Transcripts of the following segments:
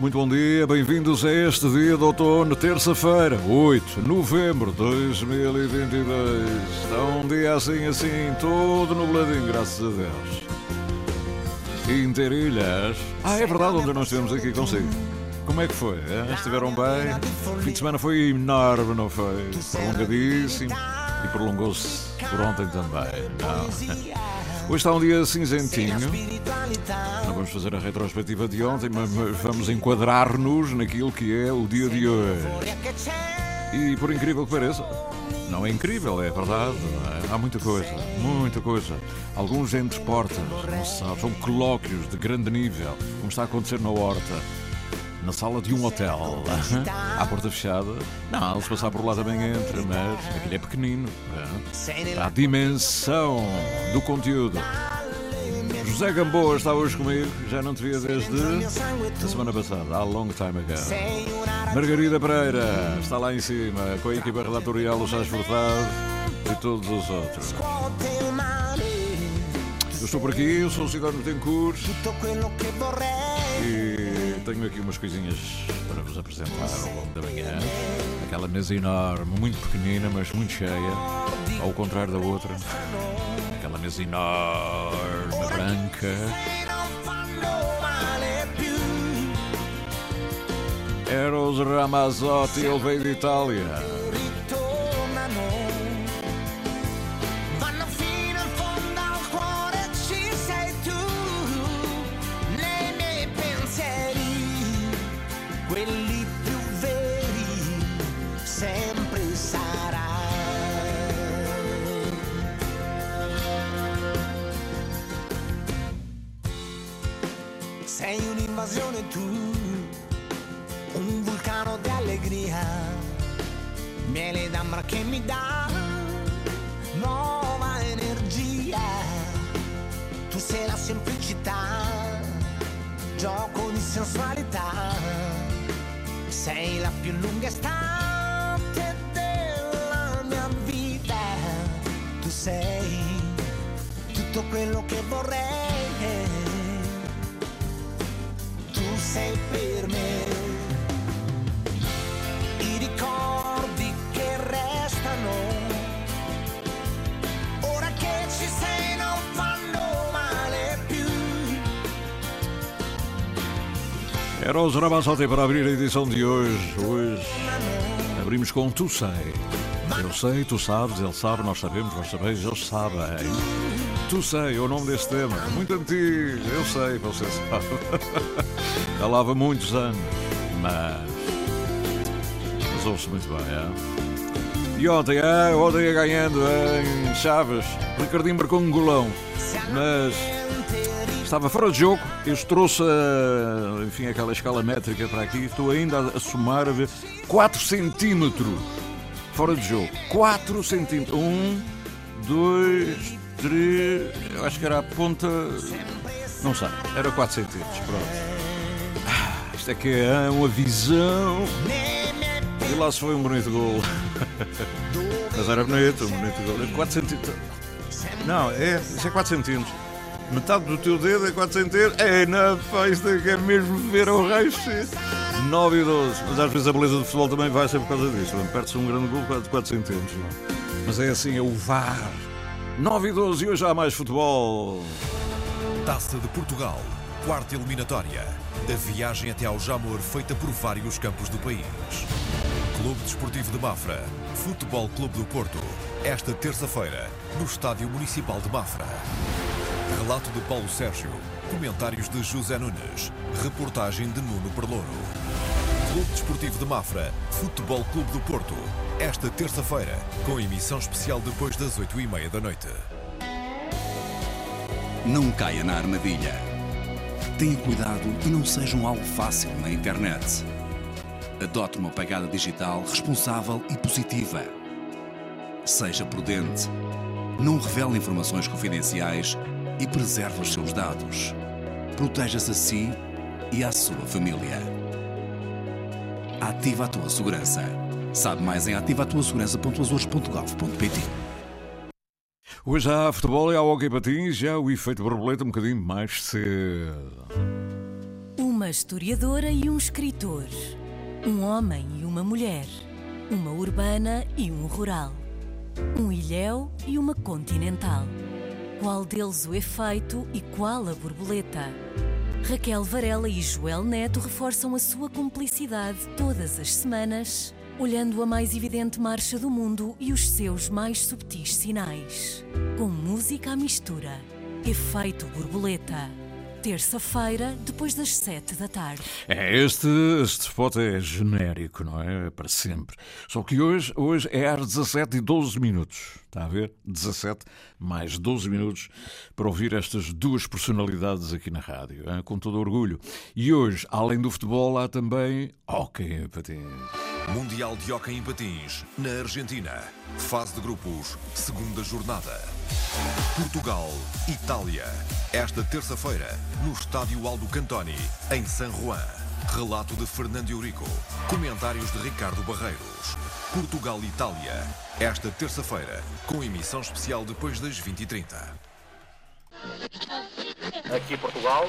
Muito bom dia, bem-vindos a este dia de outono, terça-feira, 8 de novembro de 2022. Está um dia assim, assim, todo nubladinho, graças a Deus. Interilhas. Ah, é verdade, onde nós estivemos aqui consigo. Como é que foi? Estiveram bem? O fim de semana foi enorme, não foi? Prolongadíssimo. E prolongou-se por ontem também. Não. Hoje está um dia cinzentinho. Não vamos fazer a retrospectiva de ontem, mas vamos enquadrar-nos naquilo que é o dia de hoje. E por incrível que pareça, não é incrível, é verdade. é? Há muita coisa, muita coisa. Alguns entre portas, não se sabe, são colóquios de grande nível, como está a acontecer na Horta. Na sala de um hotel, à porta fechada. Não, se passar por lá também entra, mas aquele é pequenino. é? A dimensão do conteúdo. José Gamboa está hoje comigo, já não te via desde a semana passada, há long time ago. Margarida Pereira está lá em cima, com a equipa relatorial do Chás Furtado e todos os outros. Eu estou por aqui, eu sou o Cidadão Tencourt e tenho aqui umas coisinhas para vos apresentar ao longo da manhã. Aquela mesa enorme, muito pequenina, mas muito cheia, ao contrário da outra. Aquela mesa enorme, branca. Eros Ramazzotti, ele veio de Itália. D'ambra che mi dà nuova energia. Tu sei la semplicità, gioco di sensualità. Sei la più lunga estate della mia vita. Tu sei tutto quello che vorrei. Tu sei per Eros Ramazzotti para abrir a edição de hoje. Hoje abrimos com Tu Sei. Eu sei, tu sabes, ele sabe, nós sabemos, nós sabemos, eles sabem. Tu sei, é o nome deste tema. Muito antigo, eu sei, você sabe. Há muitos anos. Mas. Mas ouve-se muito bem, é? E ontem, é, ontem ia ganhando em Chaves. Ricardinho marcou um golão. Mas estava fora de jogo. Eu trouxe a, enfim, aquela escala métrica para aqui. Estou ainda a somar a ver 4 centímetros fora de jogo. 4 centímetros. 1, 2, 3. Eu acho que era a ponta. Não sei. Era 4 centímetros. Pronto. Ah, Isto é que é uma visão. E lá se foi um bonito gol. Mas era bonito, um bonito gol. 4 centímetros. Não, é, isso é 4 centímetros. Metade do teu dedo é 4 centímetros. É, pá, isto é é mesmo ver ao raio 9 e 12. Mas às vezes a beleza do futebol também vai ser por causa disso. é? Perde-se um grande gol de 4 centímetros. é? Mas é assim, é o VAR. 9 e 12 e hoje há mais futebol. Taça de Portugal, quarta eliminatória. A viagem até ao Jamor feita por vários campos do país. Clube Desportivo de Mafra, Futebol Clube do Porto. Esta terça-feira, no Estádio Municipal de Mafra. Relato de Paulo Sérgio. Comentários de José Nunes. Reportagem de Nuno Perlouro. Clube Desportivo de Mafra, Futebol Clube do Porto. Esta terça-feira, com emissão especial depois das 8 e meia da noite. Não caia na armadilha. Tenha cuidado e não seja um alvo fácil na internet. Adote uma pegada digital responsável e positiva. Seja prudente. Não revele informações confidenciais e preserve os seus dados. Proteja-se a si e à sua família. Ativa a tua segurança. Sabe mais em ativatuasegurança.azores.gov.pt Hoje há futebol e há hockey patins, já o efeito borboleta um bocadinho mais cedo. Uma historiadora e um escritor. Um homem e uma mulher. Uma urbana e um rural. Um ilhéu e uma continental. Qual deles o efeito e qual a borboleta? Raquel Varela e Joel Neto reforçam a sua cumplicidade todas as semanas, olhando a mais evidente marcha do mundo e os seus mais subtis sinais. Com música à mistura. Efeito borboleta. Terça-feira, depois das sete da tarde. É, este, este spot é genérico, não é? Para sempre. Só que hoje, hoje é às 17 e 12 minutos. Está a ver? 17 mais 12 minutos para ouvir estas duas personalidades aqui na rádio, hein? com todo orgulho. E hoje, além do futebol, há também hockey em. Mundial de Hockey em Patins, na Argentina. Fase de grupos, segunda jornada. Portugal, Itália. Esta terça-feira, no Estádio Aldo Cantoni, em San Juan. Relato de Fernando Eurico. Comentários de Ricardo Barreiros. Portugal-Itália. Esta terça-feira, com emissão especial depois das 20h30. Aqui Portugal.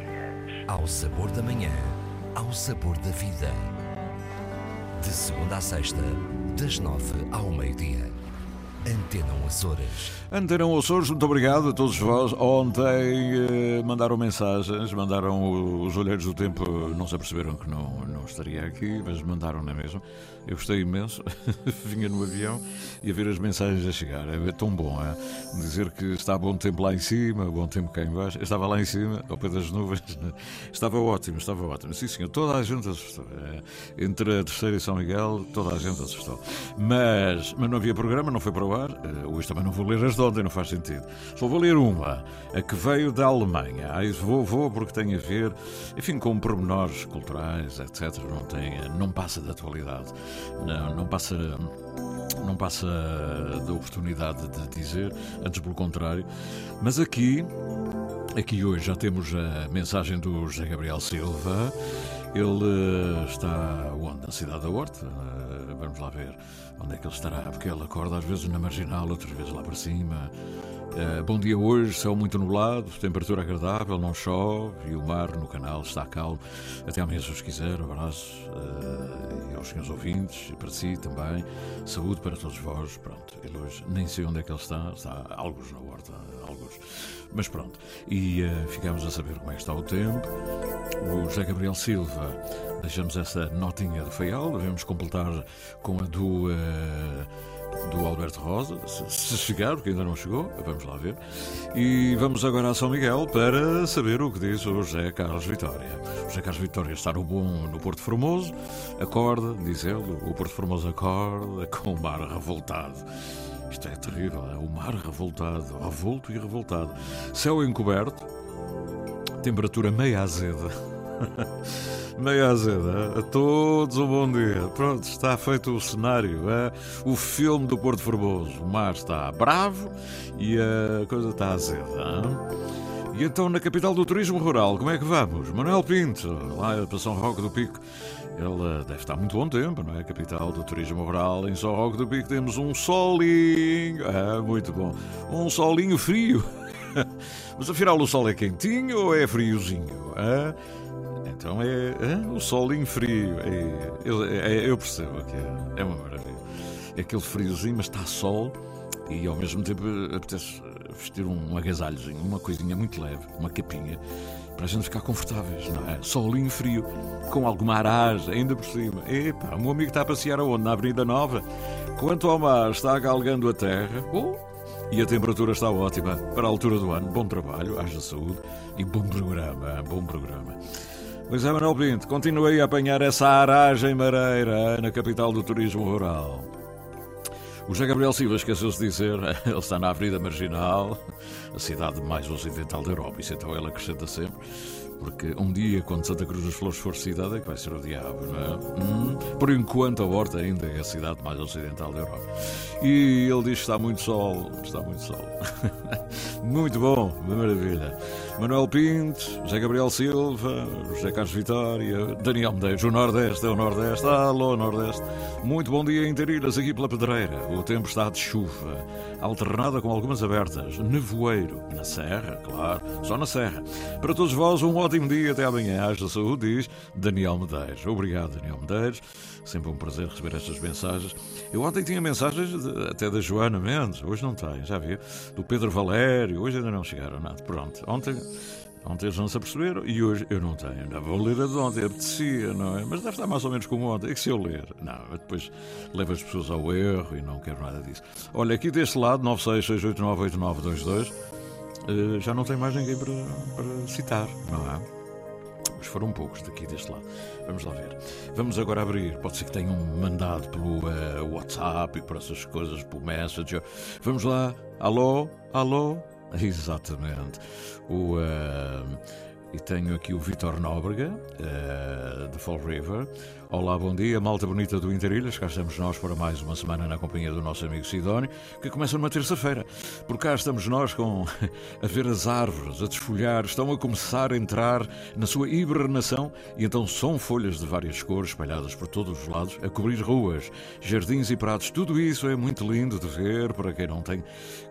Ao sabor da manhã, ao sabor da vida. De segunda a sexta, das nove ao meio-dia. Antena 1 Açores. Antena 1 Açores, muito obrigado a todos vós. Ontem eh, mandaram mensagens, mandaram os olheiros do tempo, não se aperceberam que não, não estaria aqui, mas mandaram, não é mesmo? Eu gostei imenso, vinha no avião e a ver as mensagens a chegar. É tão bom, é? Dizer que está bom tempo lá em cima, bom tempo cá em baixo. Eu estava lá em cima, ao pé das nuvens, estava ótimo, estava ótimo. Sim, senhor, toda a gente assustou. É, Entre a terceira e São Miguel, toda a gente assustou. Mas, mas não havia programa, não foi para ar. Eh, Hoje também não vou ler as de ontem, não faz sentido. Só vou ler uma, a que veio da Alemanha. Ah, isso vou, vou porque tem a ver, enfim, com pormenores culturais, etc. Não, tem, não passa da atualidade. Não, não passa não passa da oportunidade de dizer, antes pelo contrário. Mas aqui, aqui hoje já temos a mensagem do José Gabriel Silva. Ele eh, está onde? Na cidade da Horta. Vamos lá ver onde é que ele estará, porque ele acorda às vezes na marginal, outras vezes lá para cima. Eh, bom dia hoje, céu muito nublado, temperatura agradável, não chove e o mar no canal está calmo. Até amanhã, se os quiser, abraço eh, e aos senhores ouvintes e para si também. Saúde para todos vós. Pronto, ele hoje nem sei onde é que ele está, está alguns na horta. Mas pronto, e eh, ficamos a saber como é que está o tempo. O José Gabriel Silva, deixamos essa notinha do Feial, devemos completar com a do. eh, do Alberto Rosa, se, se chegar, porque ainda não chegou, vamos lá ver. E vamos agora a São Miguel para saber o que diz o José Carlos Vitória. O José Carlos Vitória está no bom no Porto Formoso, acorda, diz ele, o Porto Formoso acorda com o mar revoltado. Isto é terrível, é o mar revoltado, revolto e revoltado. Céu encoberto, temperatura meia azeda. meia azeda. A todos um bom dia. Pronto, está feito o cenário. É? O filme do Porto Formoso. O mar está bravo e a coisa está azeda. hein? E então, na capital do turismo rural, como é que vamos? Manuel Pinto, lá para São Roque do Pico. Eh, deve estar muito bom tempo, não é? Capital do turismo rural. Em São Roque do Pico temos um solinho. É, muito bom. Um solinho frio. Mas afinal o sol é quentinho ou é friozinho? hã? Então é, é o solinho frio. É, eu, é- eu percebo que é, é uma maravilha. É aquele friozinho, mas está sol e ao mesmo tempo apetece vestir um agasalhozinho, uma coisinha muito leve, uma capinha, para a gente ficar confortáveis, não é? Solinho frio, com alguma aragem, ainda por cima. Epa, o meu amigo está a passear aonde? Na Avenida Nova? Quanto ao mar, está galgando a terra. Oh, e a temperatura está ótima para a altura do ano. Bom trabalho, haja saúde e bom programa, bom programa. Pois é, Manuel Pinto, continuei a apanhar essa aragem mareira na capital do turismo rural. O José Gabriel Silva esqueceu-se de dizer, ele está na Avenida Marginal, a cidade mais ocidental da Europa, isso então ele acrescenta sempre, porque um dia, quando Santa Cruz das Flores for cidade, é que vai ser o diabo, não é? Hum, por enquanto, a Horta ainda é a cidade mais ocidental da Europa. E ele diz que está muito sol, está muito sol. muito bom, maravilha. Manuel Pinto, José Gabriel Silva, José Carlos Vitória, Daniel Medeiros, o Nordeste é o Nordeste, alô Nordeste. Muito bom dia em Tariras, aqui pela Pedreira. O tempo está de chuva, alternada com algumas abertas, nevoeiro, na Serra, claro, só na Serra. Para todos vós, um ótimo dia, até amanhã, haja saúde, diz Daniel Medeiros. Obrigado, Daniel Medeiros, sempre um prazer receber estas mensagens. Eu ontem tinha mensagens de, até da Joana Mendes, hoje não tem, já viu? Do Pedro Valério, hoje ainda não chegaram nada. Pronto, ontem Ontem eles não se aperceberam e hoje eu não tenho. Ainda vou ler a de ontem, apetecia, não é? Mas deve estar mais ou menos como ontem. É que se eu ler, não, depois leva as pessoas ao erro e não quero nada disso. Olha, aqui deste lado, 966898922, eh, já não tem mais ninguém para, para citar, não é? Mas foram poucos daqui deste lado. Vamos lá ver. Vamos agora abrir. Pode ser que tenham mandado pelo uh, WhatsApp e por essas coisas, pelo Messenger. Vamos lá. Alô? Alô? Exatamente. O, uh, e tenho aqui o Vitor Nóbrega, uh, de Fall River. Olá, bom dia, malta bonita do Interilhas. Cá estamos nós para mais uma semana na companhia do nosso amigo Sidónio, que começa numa terça-feira. Por cá estamos nós com a ver as árvores, a desfolhar, estão a começar a entrar na sua hibernação e então são folhas de várias cores espalhadas por todos os lados, a cobrir ruas, jardins e prados. Tudo isso é muito lindo de ver para quem não tem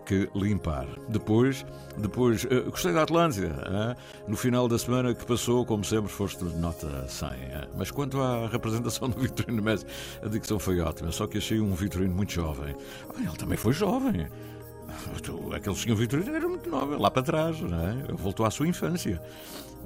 que limpar. Depois, depois uh, gostei da Atlântida. Uh, no final da semana que passou, como sempre, foste nota 100. Uh, mas quanto à representação do Vitorino Messi, a dicção foi ótima, só que achei um Vitorino muito jovem. Ah, ele também foi jovem. Aquele senhor Vitorino era muito novo, lá para trás, não é? Voltou à sua infância.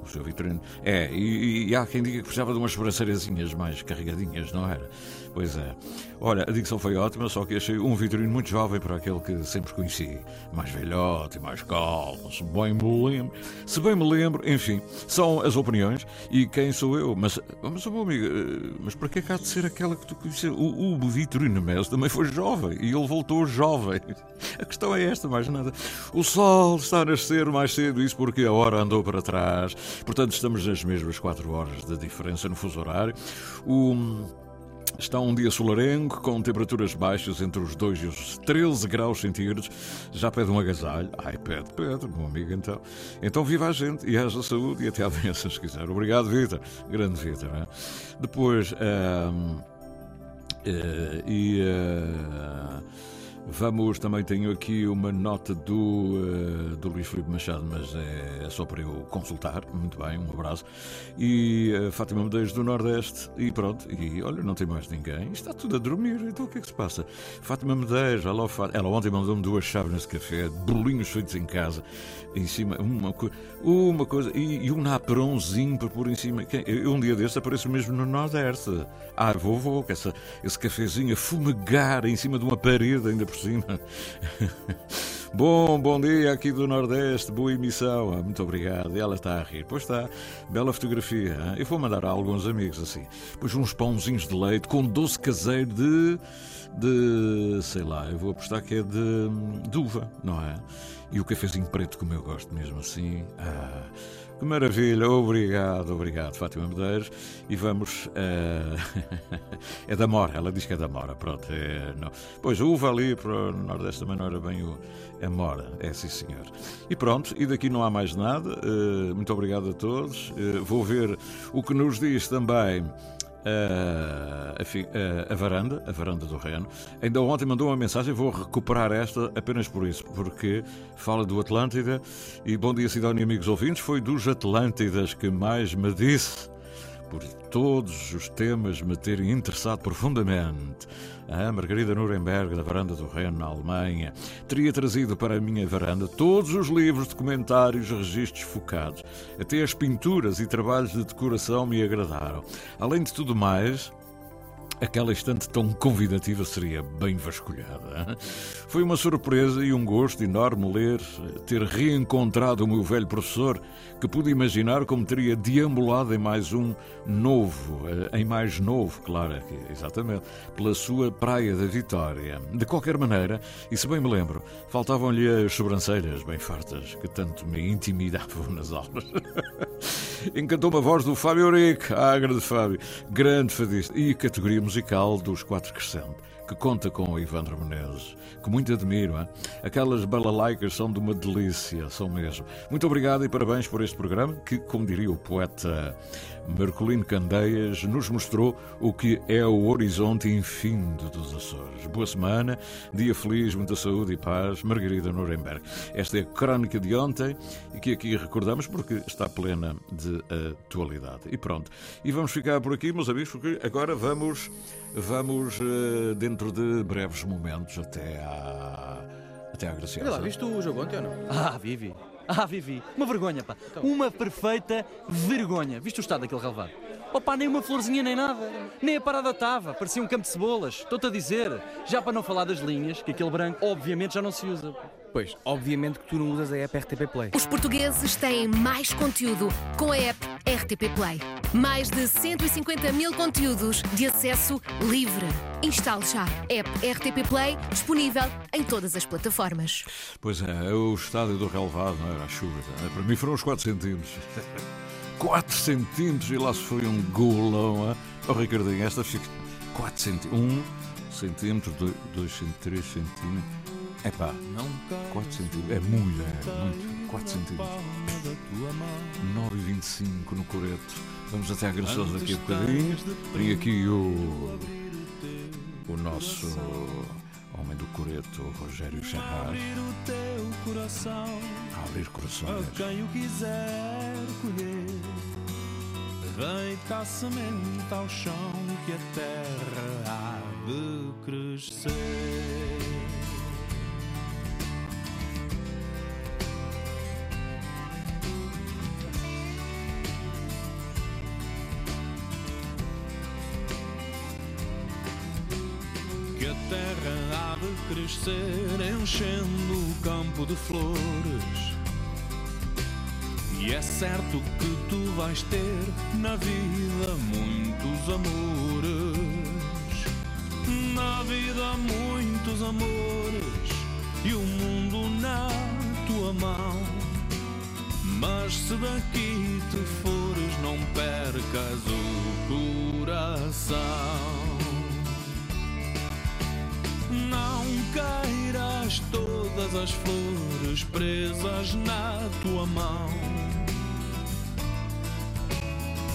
O seu Vitorino. É, e, e há quem diga que precisava de umas sobrancelhazinhas mais carregadinhas, não era? Pois é. Olha, a dicção foi ótima, só que achei um Vitorino muito jovem para aquele que sempre conheci. Mais velhote, mais calmo, se bem me lembro. Se bem me lembro, enfim, são as opiniões e quem sou eu. Mas, mas meu amigo, eh, mas para que é que há de ser aquela que tu conheces? O, o Vitorino Messi também foi jovem e ele voltou jovem. A questão é esta, mais nada. O sol está a nascer mais cedo, isso porque a hora andou para trás. Portanto, estamos nas mesmas 4 horas de diferença no fuso horário. O. Está um dia solarengo, com temperaturas baixas entre os 2 e os 13 graus centígrados. Já pede um agasalho? Ai, pede, pede, meu amigo, então. Então viva a gente e haja saúde e até amanhã, se quiser. Obrigado, Vitor. Grande Vitor. É? Depois, uh, e... Uh, Vamos, também tenho aqui uma nota do, uh, do Luís Filipe Machado, mas é, é, só para eu consultar. Muito bem, um abraço. E uh, Fátima Medeiros do Nordeste, e pronto. E olha, não tem mais ninguém. Está tudo a dormir, então o que é que se passa? Fátima Medeiros, ela, ela ontem mandou-me duas chaves nesse café, bolinhos feitos em casa, em cima, uma, uma coisa, e, e um naperãozinho para pôr em cima. Um dia desse apareço mesmo no Nordeste. Ah, vou, vou, que essa, esse cafezinho a fumegar em cima de uma parede, ainda por cima. Bom, bom dia aqui do Nordeste, boa emissão, ah, muito obrigado. E ela está a rir, pois está, bela fotografia. Ah. Eu vou mandar a alguns amigos assim. Pois uns pãozinhos de leite com doce caseiro de. de. sei lá, eu vou apostar que é de. de uva, não é? E o cafezinho preto, como eu gosto mesmo assim. Ah. Que maravilha, obrigado, obrigado, Fátima Medeiros. E vamos. Uh... é da Mora, ela diz que é da Mora, pronto. É... Não. Pois, uva ali para o Nordeste também não era bem o. É Mora, é sim senhor. E pronto, e daqui não há mais nada. Uh, muito obrigado a todos. Uh, vou ver o que nos diz também a, a, a, varanda, a varanda do Reno. Ainda ontem mandou uma mensagem, vou recuperar esta apenas por isso, porque fala do Atlântida e bom dia, Sidónia amigos ouvintes. Foi dos Atlântidas que mais me disse por todos os temas me terem interessado profundamente. A Margarida Nuremberg, da Varanda do Reno, na Alemanha, teria trazido para a minha varanda todos os livros, documentários, registros focados. Até as pinturas e trabalhos de decoração me agradaram. Além de tudo mais, Aquela estante tão convidativa seria bem vasculhada. Foi uma surpresa e um gosto enorme ler, ter reencontrado o meu velho professor, que pude imaginar como teria deambulado em mais um novo, eh, em mais novo, claro, exatamente, pela sua Praia da Vitória. De qualquer maneira, e se bem me lembro, faltavam-lhe as sobrancelhas bem fartas, que tanto me intimidavam nas aulas. Encantou-me a voz do Fábio Eurico, ah, grande Fábio, grande fadista, e categoria musical dos Quatro Crescente, que conta com o Ivandro Menezes, que muito admiro. Hein? Aquelas balalaicas são de uma delícia, são mesmo. Muito obrigado e parabéns por este programa, que, como diria o poeta Marcolino Candeias nos mostrou o que é o horizonte infindo dos Açores. Boa semana, dia feliz, muita saúde e paz. Margarida Nuremberg. Esta é a crónica de ontem e que aqui recordamos porque está plena de atualidade. E pronto. E vamos ficar por aqui, meus amigos, porque agora vamos, vamos eh, dentro de breves momentos até à, até à Graciosa. Olha lá, viste o jogo ontem ou não? Ah, Vivi. Ah, Vivi, uma vergonha, pá. Então. Uma perfeita vergonha. Viste o estado daquele relevado? Opa, nem uma florzinha nem nada. Nem a parada estava. Parecia um campo de cebolas. Estou-te a dizer. Já para não falar das linhas, que aquele branco obviamente já não se usa. Pois, obviamente que tu não usas a app RTP Play. Os portugueses têm mais conteúdo com a app RTP Play. Mais de 150 mil conteúdos de acesso livre. Instale já a app RTP Play, disponível em todas as plataformas. Pois é, o estádio do relevado, não era a chuva. É? Para mim foram os 4 centímetros. 4 centímetros e lá se foi um golão. Hein? Oh, Ricardinho, esta fica 4 centímetros. 1 centímetro, 2 centímetros, 3 centímetros. É pá, 4 centímetros. É muito, é muito. 4 centímetros. 9,25 no coreto. Vamos até a Graciosa daqui a bocadinho. Tem aqui o. O nosso homem do coreto, Rogério Charras. Abrir o teu coração. Abrir corações. A quem o quiser colher. Deita a semente ao chão que a terra há de crescer. Crescer, enchendo o campo de flores. E é certo que tu vais ter na vida muitos amores. Na vida, muitos amores. E o mundo na tua mão. Mas se daqui te fores, não percas o coração. Não queiras todas as flores presas na tua mão.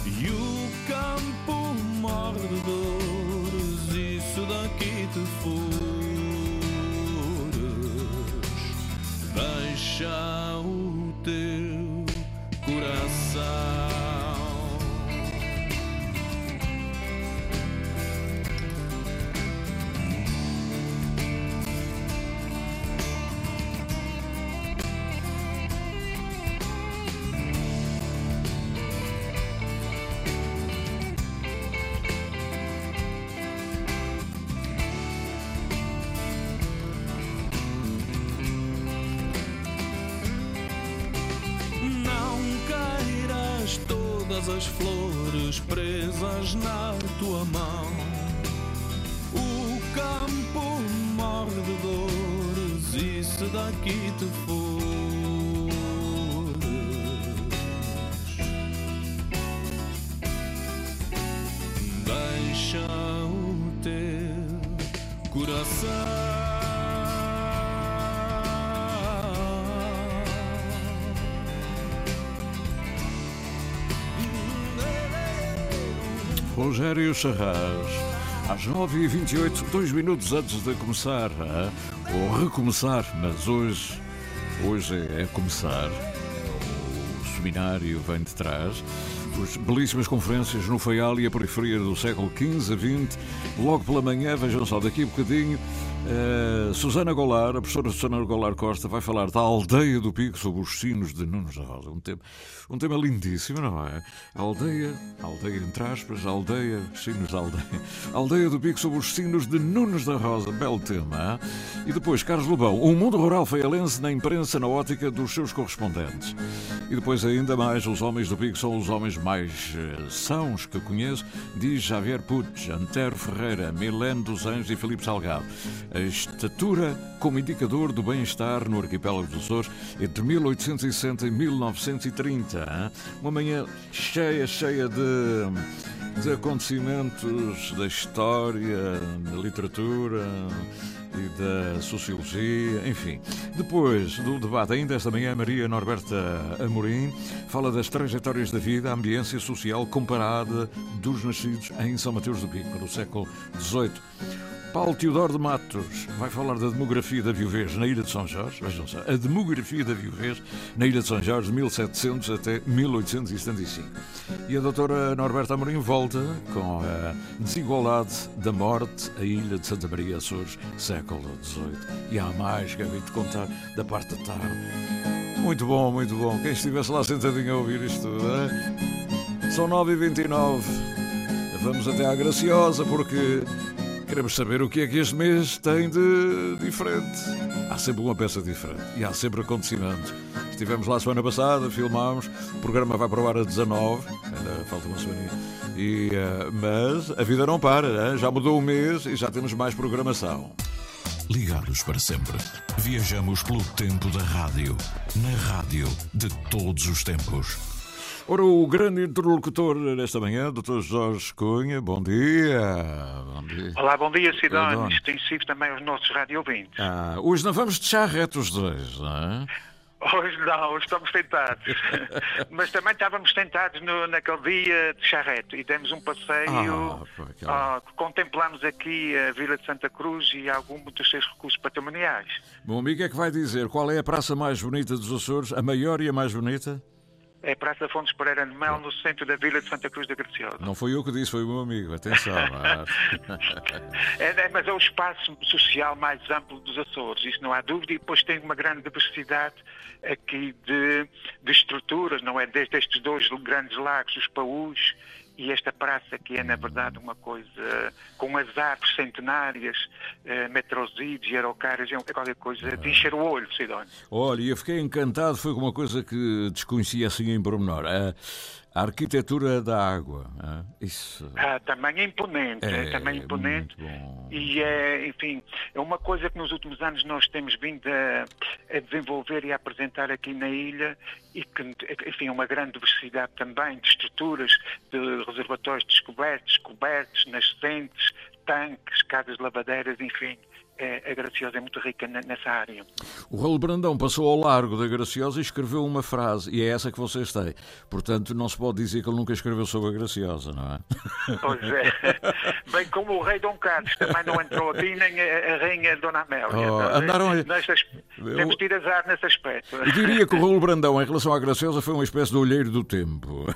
E o campo morre de dores, se daqui te fores, deixa o tua mão. O campo morre de dores e se daqui te fores, Rogério Charras, às 9h28, dois minutos antes de começar, ah, ou recomeçar, mas hoje, hoje é começar, o seminário vem de trás. As belíssimas conferências no Faial e a periferia do século XV a XX. Logo pela manhã, vejam só, daqui a bocadinho, uh, Susana Golar, a professora Susana Golar Costa, vai falar da aldeia do Pico sobre os sinos de Nunes da Rosa. Um tema, um tema lindíssimo, não é? Aldeia, aldeia entre aspas, a aldeia, sinos da aldeia. Aldeia do Pico sobre os sinos de Nunes da Rosa. Belo tema. Hein? E depois, Carlos Lobão, o mundo rural feialense na imprensa na ótica dos seus correspondentes. E depois, ainda mais, os homens do Pico são os homens mais uh, sãos que conheço, diz Javier Puig, Antero Ferreira, Milene dos Anjos e Felipe Salgado. A estatura como indicador do bem-estar no arquipélago dos Açores entre 1860 e 1930. Hein? Uma manhã cheia, cheia de, de acontecimentos da história, da literatura e da sociologia, enfim. Depois do debate, ainda esta manhã, Maria Norberta Amorim fala das trajetórias da vida, a ambiência social comparada dos nascidos em São Mateus do Pico, no século XVIII. Paulo Teodoro de Matos vai falar da demografia da viuvez na Ilha de São Jorge. Vejam só, a demografia da viuvez na Ilha de São Jorge, de 1700 até 1875. E a doutora Norberta Amorim volta com a desigualdade da morte, a Ilha de Santa Maria Açores, século XVIII. E há mais que havia de contar da parte da tarde. Muito bom, muito bom. Quem estivesse lá sentadinho a ouvir isto é? São 9h29. Vamos até à Graciosa, porque Queremos saber o que é que este mês tem de diferente. Há sempre uma peça diferente e há sempre acontecimentos. Estivemos lá semana passada, filmámos, o programa vai provar a 19, ainda falta uma semana. E, uh, mas a vida não para, já mudou o mês e já temos mais programação. Ligados para sempre. Viajamos pelo tempo da rádio, na rádio de todos os tempos. Ora, o grande interlocutor nesta manhã, Dr. Jorge Cunha, bom dia. bom dia. Olá, bom dia, Cidónio. Extensivo também aos nossos rádio ouvintes. Ah, hoje não vamos deixar retos os dois, não é? Hoje não, hoje estamos tentados. Mas também estávamos tentados no, naquele dia de charreto e demos um passeio. Ah, uh, contemplamos aqui a Vila de Santa Cruz e alguns dos seus recursos patrimoniais. Bom amigo, é que vai dizer qual é a praça mais bonita dos Açores, a maior e a mais bonita? É Praça Fontes Pereira de Mel, no centro da vila de Santa Cruz da Graciosa. Não foi eu que disse, foi o meu amigo, atenção. é, é, mas é o espaço social mais amplo dos Açores, isso não há dúvida, e depois tem uma grande diversidade aqui de, de estruturas, não é? Desde estes dois grandes lagos, os Paús, e esta praça que é na verdade uma coisa com as árvores centenárias, eh, metrosídeos e araucárias, é qualquer coisa de encher o olho, Sidónio. Olha, eu fiquei encantado, foi uma coisa que desconhecia assim em pormenor. Uh, a arquitetura da água, isso. Ah, também é imponente, é, é também imponente. E é, enfim, é uma coisa que nos últimos anos nós temos vindo a, a, desenvolver e a apresentar aqui na ilha e que, enfim, é uma grande diversidade também de estruturas, de reservatórios descobertos, cobertos, nascentes, tanques, casas lavadeiras, enfim é, a Graciosa é muito rica nessa área. O Raul Brandão passou ao largo da Graciosa e escreveu uma frase, e é essa que vocês têm. Portanto, não se pode dizer que ele nunca escreveu sobre a Graciosa, não é? Pois é. Bem como o rei Dom Carlos também não entrou aqui, nem a, rainha Dona Amélia. Oh, andaram... Nestas... Eu... Temos tido azar nesse aspecto. Eu diria que o Raul Brandão, em relação à Graciosa, foi uma espécie de olheiro do tempo.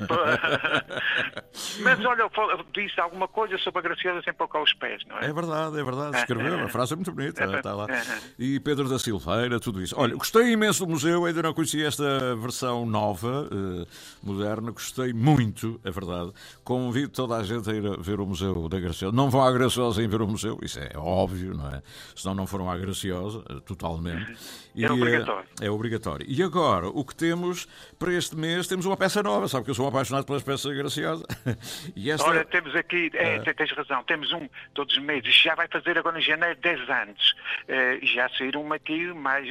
Mas olha, disse alguma coisa sobre a Graciosa sem pôr cá os pés, não é? É verdade, é verdade. Escreveu frase é muito bonita, está lá. E Pedro da Silveira, tudo isso. Olha, gostei imenso do museu, ainda não conhecia esta versão nova, uh, moderna, gostei muito, é verdade. Convido toda a gente a ir a ver o Museu da Graciosa. Não vão à Graciosa em ver o museu, isso é óbvio, não é? Senão não foram à Graciosa, uh, totalmente. E, é obrigatório. É, é obrigatório. E agora, o que temos para este mês, temos uma peça nova, sabe que eu sou apaixonado pelas peças Graciosa. e esta... Olha, temos aqui, é, uh, tens razão, temos um todos os meses, já vai fazer agora em janeiro 10 anos. Uh, já saíram aqui mais,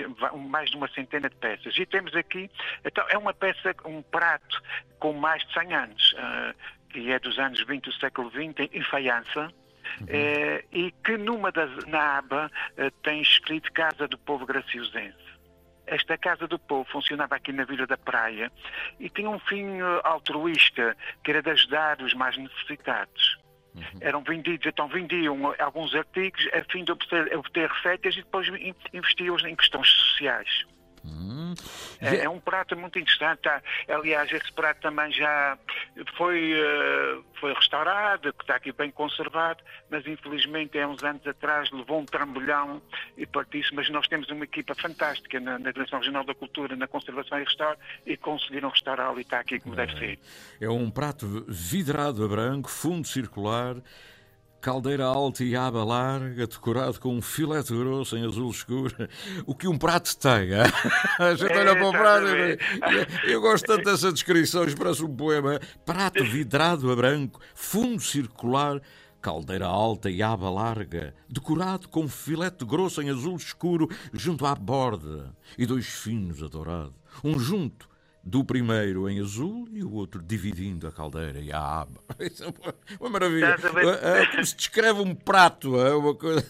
mais de uma centena de peças. E temos aqui, então, é uma peça, um prato com mais de 100 anos, uh, que é dos anos 20 do século XX, em faiança. Uhum. Uh, e que numa das, na aba tem escrito Casa do Povo Graciosense. Esta Casa do Povo funcionava aqui na Vila da Praia e tinha um fim altruísta, que era de ajudar os mais necessitados. Uhum. Eram vendidos, então vendiam alguns artigos a fim de obter, obter receitas e depois investiam em questões sociais. Hum. É, é um prato muito interessante. Tá? Aliás, esse prato também já foi, uh, foi restaurado, que está aqui bem conservado, mas infelizmente há uns anos atrás levou um trambolhão e partiu-se, mas nós temos uma equipa fantástica na, na Direção Regional da Cultura, na Conservação e Restauro, e conseguiram restaurá-lo e está aqui como deve ser. É um prato vidrado a branco, fundo circular, caldeira alta e aba larga, decorado com um filete grosso em azul escuro. O que um prato tem, hein? A gente olha para o prato e eu gosto tanto dessa descrição, parece um poema. Prato vidrado a branco, fundo circular, caldeira alta e aba larga, decorado com um filete grosso em azul escuro junto à borda e dois finos a dourado. Um junto do primeiro em azul e o outro dividindo a caldeira e a aba. Isso é uma, maravilha. É, como se descreve um prato, é uma coisa.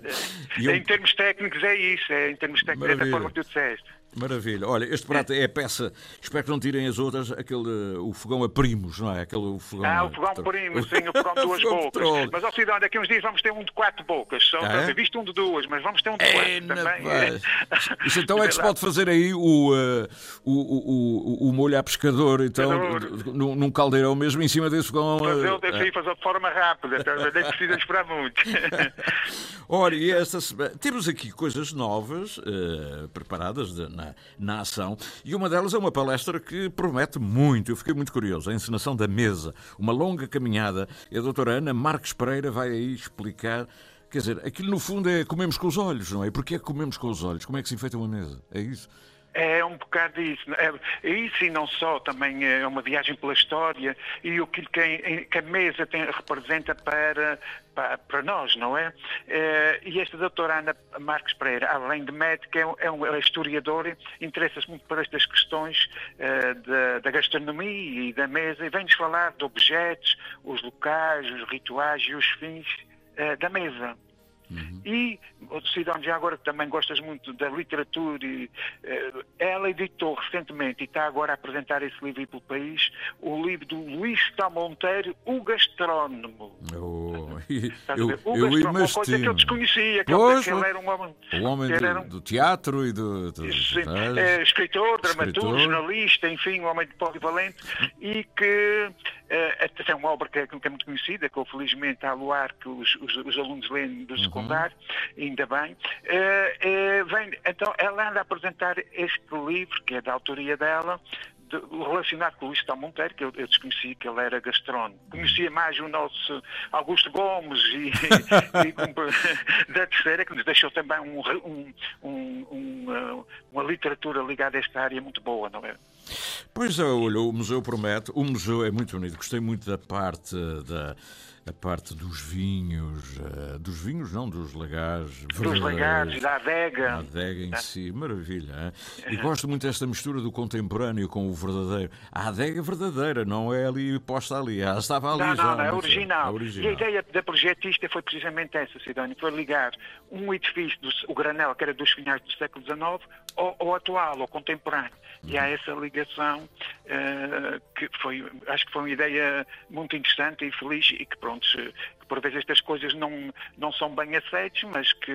em termos técnicos é isso, é, em termos técnicos maravilha. é da forma que tu disseste. Maravilha. Olha, este prato é a peça, espero que não tirem as outras, aquele, o fogão a primos, não é? Aquele fogão ah, o fogão primos, sim, o fogão de duas bocas. Mas, ó Cidão, daqui uns dias vamos ter um de quatro bocas. Só ah, é? visto um de duas, mas vamos ter um de é, quatro também. Isso então é que se pode fazer aí o, uh, o, o, o, o molho a pescador, então, num, num caldeirão mesmo, em cima desse fogão. Mas ele deve uh, fazer de forma rápida, então nem precisa esperar muito. Olha, e esta, temos aqui coisas novas, uh, preparadas de, na, na ação. E uma delas é uma palestra que promete muito. Eu fiquei muito curioso. A encenação da mesa, uma longa caminhada. E a doutora Ana Marques Pereira vai aí explicar. Quer dizer, aquilo no fundo é comemos com os olhos, não é? Porque é que comemos com os olhos? Como é que se enfeita uma mesa? É isso? É um bocado disso. É, isso e não só, também é uma viagem pela história e o que, que a mesa tem, representa para, para, para, nós, não é? é? E esta doutora Ana Marques Pereira, além de médica, é, é um, é historiadora, interessa-se muito por estas questões uh, da, da, gastronomia e da mesa e vem-nos falar de objetos, os locais, os rituais e os fins da mesa. Uhum. E, Sidão, já agora que também gostas muito da literatura, e, uh, ela editou recentemente e está agora a apresentar esse livro pelo país, o livro do Luís Sá Monteiro, O Gastrónomo. Oh, eu, o eu uma coisa que eu desconhecia, que, pois, ele, era um homem, o homem do, um, do, teatro e do... do sim, é, escritor, dramaturgo, jornalista, enfim, um homem polivalente e que Uh, é uma obra que é, que é, muito conhecida, que eu felizmente há luar que os, os, os alunos leem do uhum. secundário, uhum. ainda bem. Uh, uh, vem, então ela anda a apresentar este livro, que é da autoria dela, de, relacionado com o Luís Monteiro, que eu, eu desconhecia que ele era gastrónomo. Conhecia mais o nosso Augusto Gomes e, e, da terceira, que nos deixou também um, um, um, uma literatura ligada a esta área muito boa, não é? Pois é, olha, o museu promete. O museu é muito bonito. Gostei muito da parte da a parte dos vinhos, uh, dos vinhos não, dos lagares Dos lagares, da adega. Da adega em si, maravilha. Hein? E gosto muito desta mistura do contemporâneo com o verdadeiro. A adega verdadeira, não é ali posta ali, ela estava ali não, já. Não, é original. É original. E a ideia da projetista foi precisamente essa, Sidónio, foi ligar um edifício, do, o Granel, que era dos finais do século XIX, ao, ao atual, ao contemporâneo. Uhum. E há essa ligação uh, que foi, acho que foi uma ideia muito interessante e feliz e que pronto, pronto, que por vezes estas coisas não, não são bem aceitas, mas que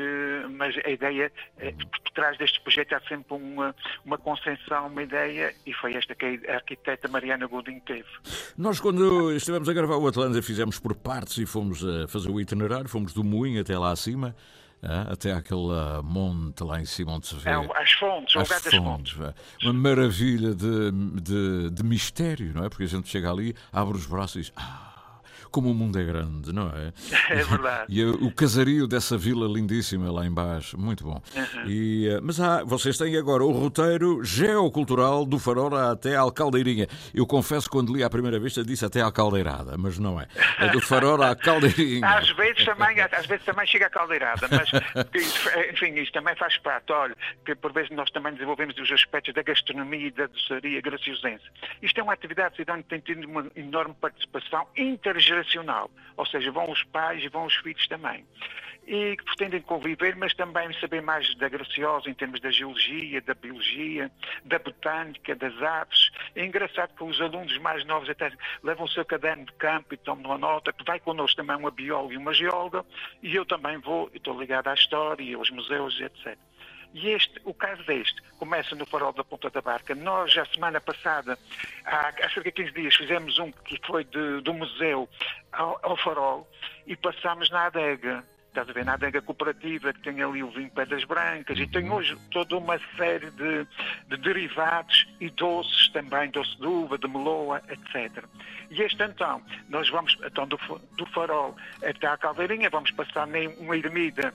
mas a ideia, é, por trás deste projeto há sempre uma, uma consenção, uma ideia, e foi esta que a arquiteta Mariana Godinho teve. Nós, quando estivemos a gravar o Atlântica, fizemos por partes e fomos a fazer o itinerário, fomos do Moinho até lá acima. até aquele monte lá em cima onde se vê. É, as fontes, as fontes. fontes. Uma maravilha de, de, de mistério, não é? Porque a gente chega ali, abre os braços e diz. Ah, como o mundo é grande, não é? É verdade. E o casario dessa vila lindíssima lá embaixo, muito bom. Uhum. E, eh, mas há, vocês têm agora o roteiro geocultural do Farora até à Alcaldeirinha. Eu confesso quando li à primeira vista disse até à Caldeirada, mas não é. É do Farora à Caldeirinha. Às vezes também, às vezes também chega à Caldeirada, mas enfim, isto também faz parte. Olha, que por vezes nós também desenvolvemos os aspectos da gastronomia e da doçaria graciosense. Isto é uma atividade cidadã que tem tido uma enorme participação intergeracional ou seja, vão os pais e vão os filhos também. E que pretendem conviver, mas também saber mais da graciosa em termos da geologia, da biologia, da botânica, das aves. É engraçado que os alunos mais novos até levam o seu caderno de campo e tomam uma nota, vai connosco também uma bióloga e uma geóloga, e eu também vou, estou ligado à história, aos museus, etc. E este, o caso deste, começa no farol da Ponta da Barca. Nós, já semana passada, há, há cerca de 15 dias, fizemos um que foi de, do museu ao, ao farol e passámos na adega. Estás a ver, na adega cooperativa, que tem ali o vinho Pedras Brancas, e tem hoje toda uma série de, de derivados e doces também, doce de uva, de meloa, etc. E este então, nós vamos, então do, do farol até à Caldeirinha, vamos passar uma ermida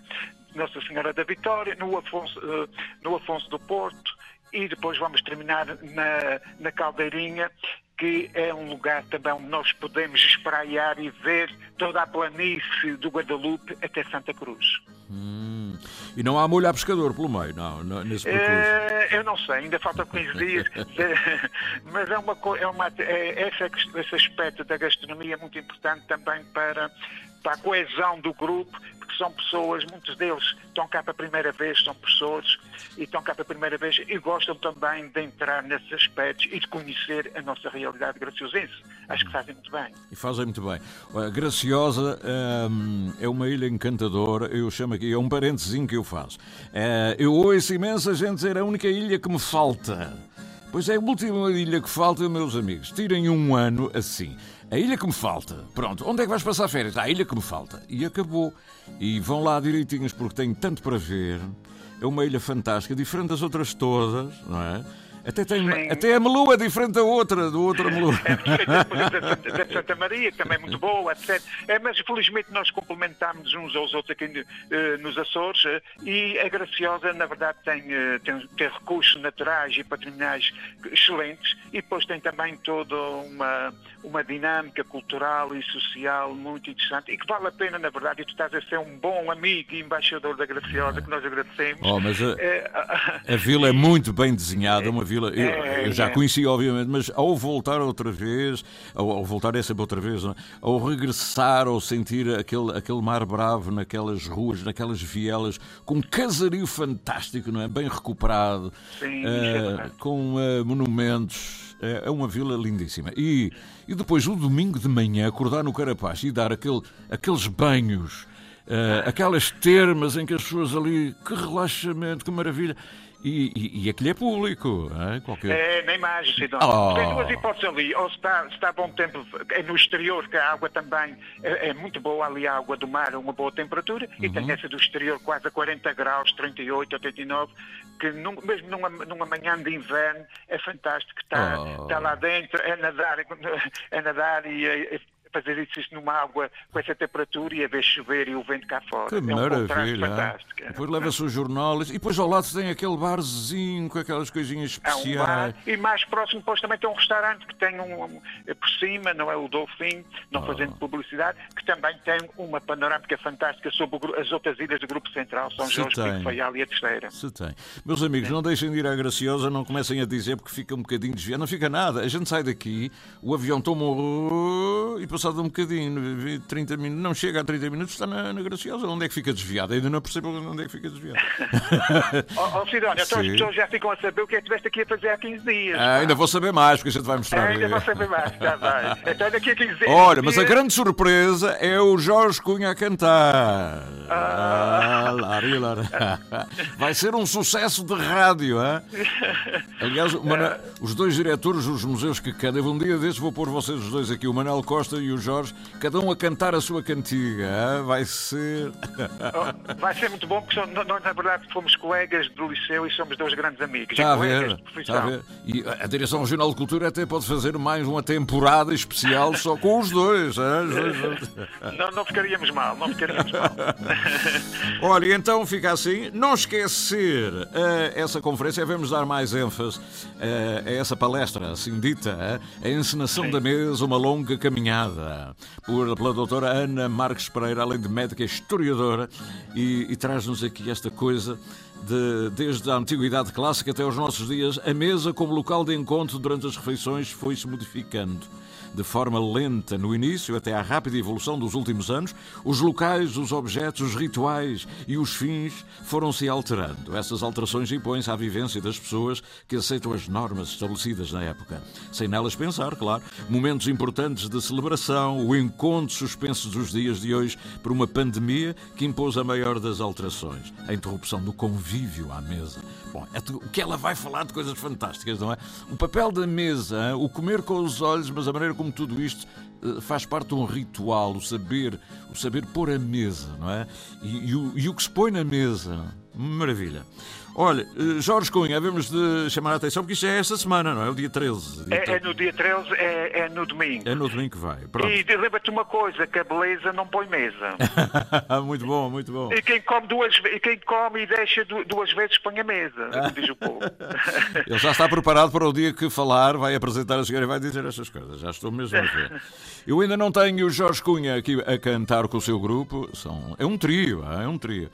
Nossa Senhora da Vitória, no Afonso, eh, no Afonso do Porto, e depois vamos terminar na, na Caldeirinha, que é um lugar também onde nós podemos espraiar e ver toda a planície do Guadalupe até Santa Cruz. Hum. E não há molho a pescador pelo meio, não, nesse percurso. Eh, eu não sei, ainda faltam 15 dias, mas é uma, é uma é, esse, esse aspecto da gastronomia é muito importante também para, para a coesão do grupo, porque são pessoas, muitos deles estão cá pela primeira vez, são professores e estão cá pela primeira vez e gostam também de entrar nesses aspectos e de conhecer a nossa realidade graciosense. Acho que fazem muito bem. E fazem muito bem. Graciosa hum, é uma ilha encantadora, eu chamo aqui, é um parentezinho que eu faço. Eh, eu ouço imensa gente dizer a única ilha que me falta. Pois é, a última ilha que falta, meus amigos. Tirem um ano assim. A ilha que me falta. Pronto, onde é que vais passar férias? Ah, a ilha que me falta. E acabou. E vão lá direitinhos porque tem tanto para ver. É uma ilha fantástica, diferente das outras todas, não é? Até, tem, até a Melua é diferente da outra, do outra Melua. da, da Santa Maria, que também é muito boa, etc. É, mas felizmente nós complementamos uns aos outros aqui eh, nos Açores eh, e a Graciosa, na verdade, tem, eh, tem, tem recursos naturais e patrimoniais excelentes e depois tem também toda uma, uma dinâmica cultural e social muito interessante e que vale a pena, na verdade, e tu estás a ser um bom amigo e embaixador da Graciosa, que nós agradecemos. Oh, mas a- A vila é muito bem desenhada, uma vila. Eu, É, eu já é. conheci, obviamente, mas ao voltar outra vez, ao, ao voltar é sempre outra vez, não é? ao regressar, ao sentir aquele, aquele mar bravo naquelas ruas, naquelas vielas, com um casario fantástico, não é? Bem recuperado, Sim, é verdade. com eh, monumentos. É é uma vila lindíssima. E, e depois, o domingo de manhã, acordar no Carapaz e dar aquele, aqueles banhos, eh, aquelas termas em que as pessoas ali, que relaxamento, que maravilha. E, e, e aquele é público, é? Qualquer... É, nem mais, Sidónio. Oh. Tem duas hipóteses ali. Ou se está, se está bom tempo, é no exterior, que a água também é, é muito boa ali, a água do mar, uma boa temperatura, e Uhum. tem essa do exterior quase a 40 graus, 38, 89, que num- mesmo numa, numa manhã de inverno é fantástico. Está, Oh. está lá dentro, é nadar, é nadar e é fazer isso numa água com essa temperatura e a ver chover e o vento cá fora. Que é um maravilha! é? fantástico. Depois leva-se o jornal e depois ao lado tem aquele barzinho com aquelas coisinhas É um especiais. bar, e mais próximo depois também tem um restaurante que tem um, um- é por cima, não é o Dolphin, não fazendo publicidade, que também tem uma panorâmica fantástica sobre o as outras ilhas do Grupo Central, São tem. Pico Faial e a Terceira. Se tem. Meus amigos, não deixem de ir à Graciosa, não comecem a dizer porque fica um bocadinho desviado. Não fica nada. A gente sai daqui, o avião toma um... e passado um bocadinho, 20, 30 minutos, não chega a 30 minutos, está na, na Graciosa. Onde é que fica desviado? Ainda não percebo onde é que fica desviado. Ó oh, Sidónia, então as pessoas já ficam a saber o que é que estiveste aqui a fazer há 15 dias. Ah, ainda vou saber mais, porque a gente vai mostrar. Ainda aí. vou saber mais, está bem. Então daqui a 15 dias. Olha, mas a grande surpresa é o Jorge Cunha a cantar. Ah, lari. Vai ser um sucesso de rádio, hein? Aliás, Mana- os dois diretores dos museus que cantam, um dia desses vou pôr vocês os dois aqui, o Manuel Costa e o Jorge, cada um a cantar a sua cantiga. Vai ser. Oh, Vai ser muito bom, porque nós, na verdade, fomos colegas do liceu e somos dois grandes amigos. Está a ver, está a ver. E a Direção Regional de Cultura até pode fazer mais uma temporada especial só com os dois. Não, não ficaríamos mal, não ficaríamos mal. Olha, então fica assim. Não esquecer eh, essa conferência, vamos dar mais ênfase eh, a essa palestra, assim dita, eh, a encenação da mesa, uma longa caminhada, por, pela doutora Ana Marques Pereira, além de médica, historiadora, e, e traz-nos aqui esta coisa. De, desde a antiguidade clássica até aos nossos dias, a mesa como local de encontro durante as refeições foi-se modificando. De forma lenta no início, até à rápida evolução dos últimos anos, os locais, os objetos, os rituais e os fins foram-se alterando. Essas alterações impõem-se à vivência das pessoas que aceitam as normas estabelecidas na época. Sem nelas pensar, claro, momentos importantes de celebração, o encontro suspenso dos dias de hoje por uma pandemia que impôs a maior das alterações, a interrupção do convívio à mesa. Bom, é o que ela vai falar de coisas fantásticas, não é? O papel da mesa, o comer com os olhos, mas a maneira como tudo isto eh, faz parte de um ritual, o saber, o saber pôr a mesa, não é? E, e, o, e o que se põe na mesa, maravilha. Olha, eh, Jorge Cunha, havemos de chamar a atenção porque isto é esta semana, não é? O dia 13. Dia é, é, no dia 13, é, é, no domingo. É no domingo que vai. Pronto. E lembra-te uma coisa, que a beleza não põe mesa. muito bom, muito bom. E quem come duas e quem come e deixa duas vezes põe a mesa, diz o povo. Ele já está preparado para o dia que falar, vai apresentar a senhora e vai dizer estas coisas. Já estou mesmo a ver. Eu ainda não tenho o Jorge Cunha aqui a cantar com o seu grupo. São... É um trio, é um trio.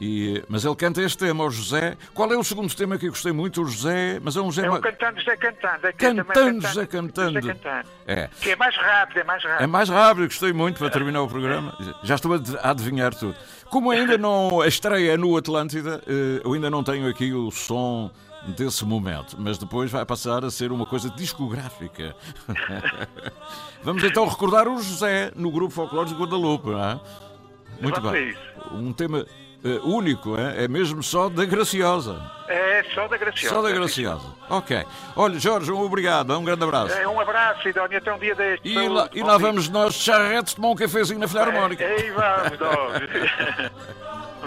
E, mas ele canta este tema, o José. Qual é o segundo tema que eu gostei muito? O José. Mas é um José. É o Cantando José Cantando. É cantando José Cantando. cantando. É. Que é mais rápido, é mais rápido. É mais rápido, gostei muito para terminar o programa. Já estou a adivinhar tudo. Como ainda não. A estreia é no Atlântida, eh, eu ainda não tenho aqui o som desse momento, mas depois vai passar a ser uma coisa discográfica. Vamos então recordar o José no grupo Folclórico de Guadalupe, não é? Muito bem. Um tema uh, único, é? é mesmo só da Graciosa. É, só da Graciosa. Só da Graciosa. Ok. Olha, Jorge, um obrigado, um grande abraço. É, um abraço, Sidónia, até um dia deste. E, lá, e lá vamos nós, charretes, tomar um cafezinho na Filarmónica. É, aí vamos,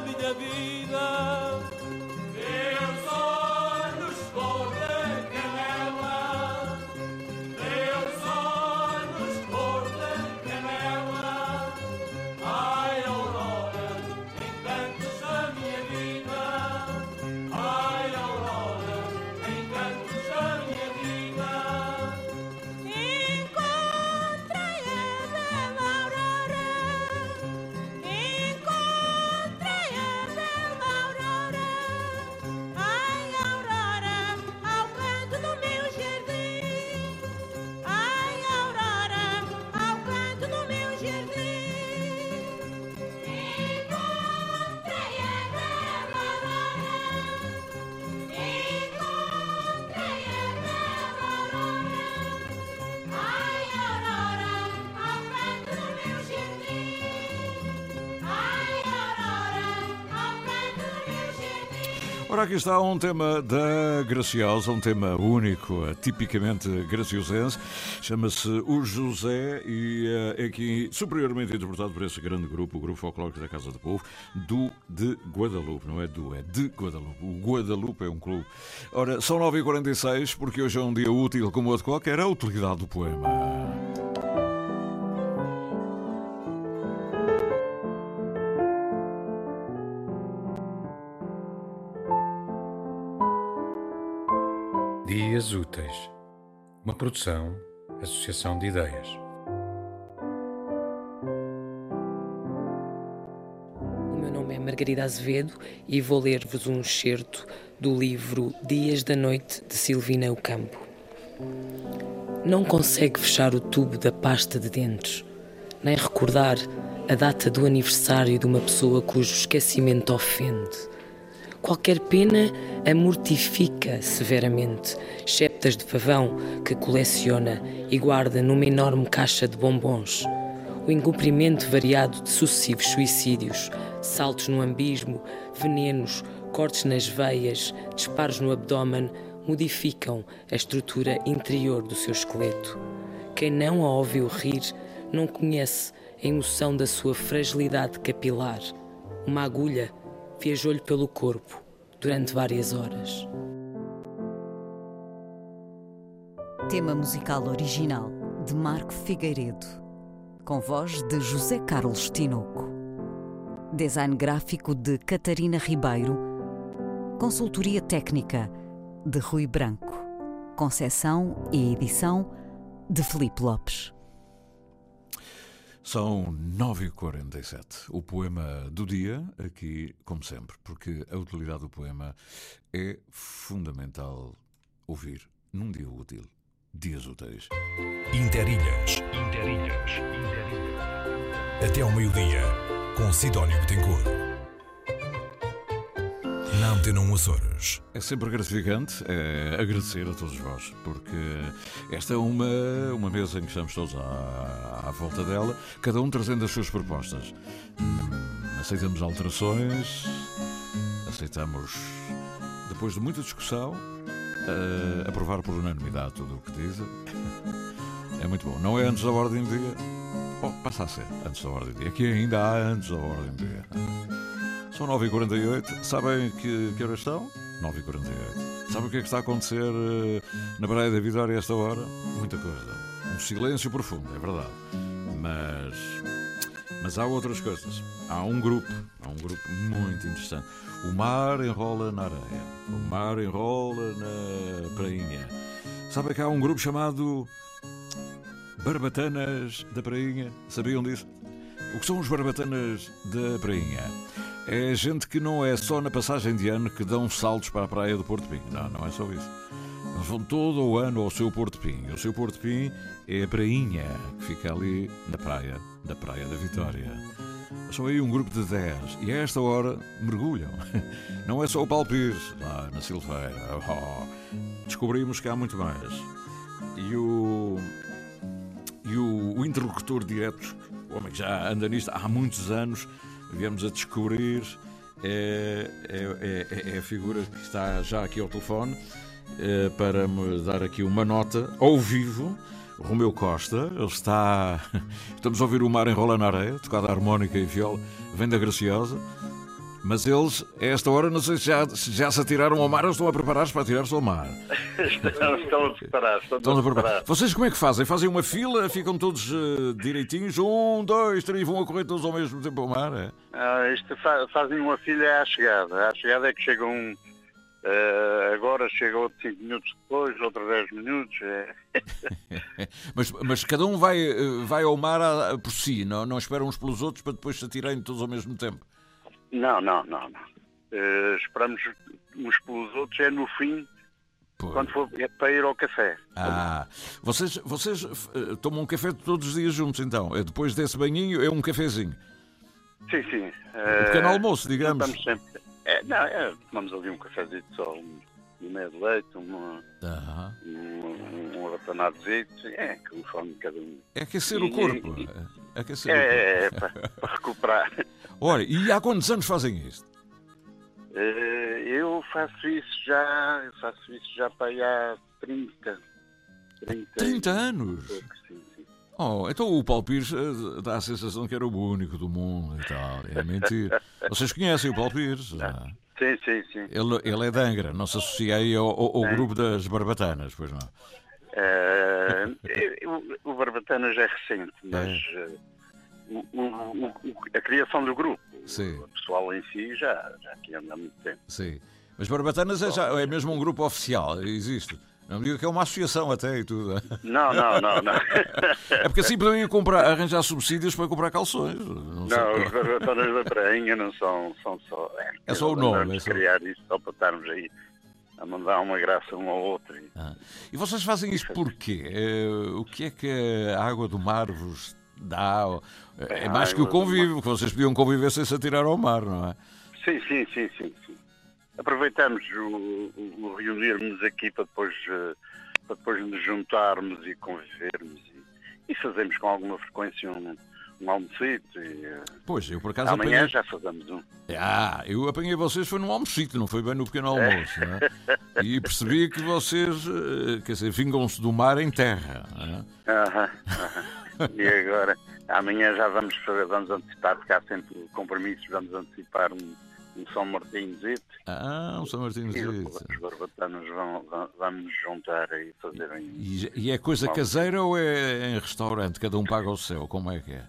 minha vida. Meus olhos Ora, aqui está um tema da Graciosa, um tema único, tipicamente graciosense. Chama-se O José e é aqui superiormente interpretado por esse grande grupo, o Grupo Folclórico da Casa do Povo, do de Guadalupe, não é do, é de Guadalupe. O Guadalupe é um clube. Ora, são 9h46, porque hoje é um dia útil como outro qualquer, a utilidade do poema. Úteis, uma produção, associação de ideias. O meu nome é Margarida Azevedo e vou ler-vos um excerto do livro Dias da Noite de Silvina Ocampo. Não consegue fechar o tubo da pasta de dentes, nem recordar a data do aniversário de uma pessoa cujo esquecimento ofende. Qualquer pena a mortifica severamente, exceptas de pavão que coleciona e guarda numa enorme caixa de bombons. O encobrimento variado de sucessivos suicídios, saltos no ambismo, venenos, cortes nas veias, disparos no abdômen, modificam a estrutura interior do seu esqueleto. Quem não a ouviu rir não conhece a emoção da sua fragilidade capilar. Uma agulha viajou-lhe pelo corpo durante várias horas. Tema musical original de Marco Figueiredo, com voz de José Carlos Tinoco. Design gráfico de Catarina Ribeiro. Consultoria técnica de Rui Branco. Concessão e edição de Felipe Lopes. São 9h47. O poema do dia, aqui, como sempre, porque a utilidade do poema é fundamental ouvir num dia útil. Dias úteis. Interilhas. Interilhas. Até ao meio-dia, com Sidónio Betancourt. Na Antena 1 Açores. É sempre gratificante é, agradecer a todos vós, porque esta é uma, uma mesa em que estamos todos à, à volta dela, cada um trazendo as suas propostas. Aceitamos alterações, aceitamos, depois de muita discussão, uh, aprovar por unanimidade tudo o que dizem. É muito bom. Não é antes da ordem do dia? Oh, passa a ser antes da ordem do dia. Aqui ainda há antes da ordem do dia. São 9h48. Sabem que, que horas estão? 9h48. Sabem o que é que está a acontecer uh, na Praia da Vitória a esta hora? Muita coisa. Um silêncio profundo, é verdade. Mas, mas há outras coisas. Há um grupo, há um grupo muito interessante. O mar enrola na areia. O mar enrola na prainha. Sabem que há um grupo chamado Barbatanas da Prainha? Sabiam disso? O que são os Barbatanas da Prainha? É gente que não é só na passagem de ano que dão saltos para a praia do Porto Pinho. Não, não é só isso. Eles vão todo o ano ao seu Porto Pinho. O seu Porto Pinho é a prainha que fica ali na praia, da Praia da Vitória. São aí um grupo de 10 e a esta hora mergulham. Não é só o Paulo Pires, lá na Silveira. Oh, descobrimos que há muito mais. E o. E o, o interlocutor direto, o homem que já anda nisto há muitos anos, viemos a descobrir, é, é, é, é a figura que está já aqui ao telefone é, para me dar aqui uma nota ao vivo. Romeu Costa, ele está. Estamos a ouvir o mar enrola na areia, tocado a harmónica e viola, vem da Graciosa. Mas eles, a esta hora, não sei se já se, já se atiraram ao mar ou estão a preparar-se para atirar-se ao mar. estão, estão a preparar, estão, estão a preparar. preparar. Vocês como é que fazem? Fazem uma fila, ficam todos uh, direitinhos, um, dois, três, vão a correr todos ao mesmo tempo ao mar? É? Ah, isto fa fazem uma fila à chegada. À chegada é que chegam um. Uh, agora chega outro 5 minutos depois, outro 10 minutos. É. mas, mas cada um vai, vai ao mar a, a, por si, não, não esperam uns pelos outros para depois se atirarem todos ao mesmo tempo? Não, não, não. não. Uh, esperamos uns pelos outros, é no fim, Pô. quando for é para ir ao café. Ah, vocês, vocês uh, tomam um café todos os dias juntos então? É depois desse banhinho é um cafezinho? Sim, sim. Uh, um pequeno almoço, digamos. Estamos sempre. É, não, é, tomamos ali um cafezinho só, um, um meio de leite, uma, um, um, um ratanadozito, é, conforme cada um. É aquecer o corpo. E, é aquecer é, o corpo. É, é para, recuperar. Olha, e há quantos anos fazem isto? Uh, eu faço isso já, eu faço isso já para aí há 30. 30, 30 anos? Sim, sim. Oh, então o Paulo Pires uh, dá a sensação que era o único do mundo e tal. É mentira. Vocês conhecem o Paulo Pires? Ah. Sim, sim, sim. Ele, ele é de Angra, não se associa aí ao, ao, ao grupo das Barbatanas, pois não? Uh, o, o Barbatanas é recente, mas. É. Uh, o, o, a criação do grupo. Sim. O pessoal em si já, já aqui anda há muito tempo. Sim. Mas Barbatanas é, já, é mesmo um grupo oficial, existe. Não me diga que é uma associação até e tudo. Não, não, não, não. É porque assim podem comprar, arranjar subsídios para comprar calções. Não, não os barbatanas da prainha não são, são só. É, é só o nome. É só... criar isso só para estarmos aí a mandar uma graça um ao outro. Ah. E vocês fazem isso porquê? É, o que é que a água do mar vos dá? É mais que o convívio, que vocês podiam conviver sem se atirar ao mar, não é? Sim, sim, sim, sim. Aproveitamos o, o, o reunirmos aqui para depois, eh, para depois nos juntarmos e convivermos e, e fazemos com alguma frequência um, um almocito. E, eh, pois, eu por acaso Amanhã apanhei... já fazemos um. Ah, eu apanhei vocês foi no almocito, não foi bem no pequeno almoço. É? E percebi que vocês, eh, quer dizer, vingam-se do mar em terra. É? Aham, aham. E agora, amanhã já vamos, vamos antecipar, porque há sempre compromissos, vamos antecipar um, um São Martinhosito. Ah, um São Martinhosito. Os barbatanos vão, vão, vamos juntar e fazer E, e é coisa caseira ou é em restaurante? Cada um paga o seu? Como é que é?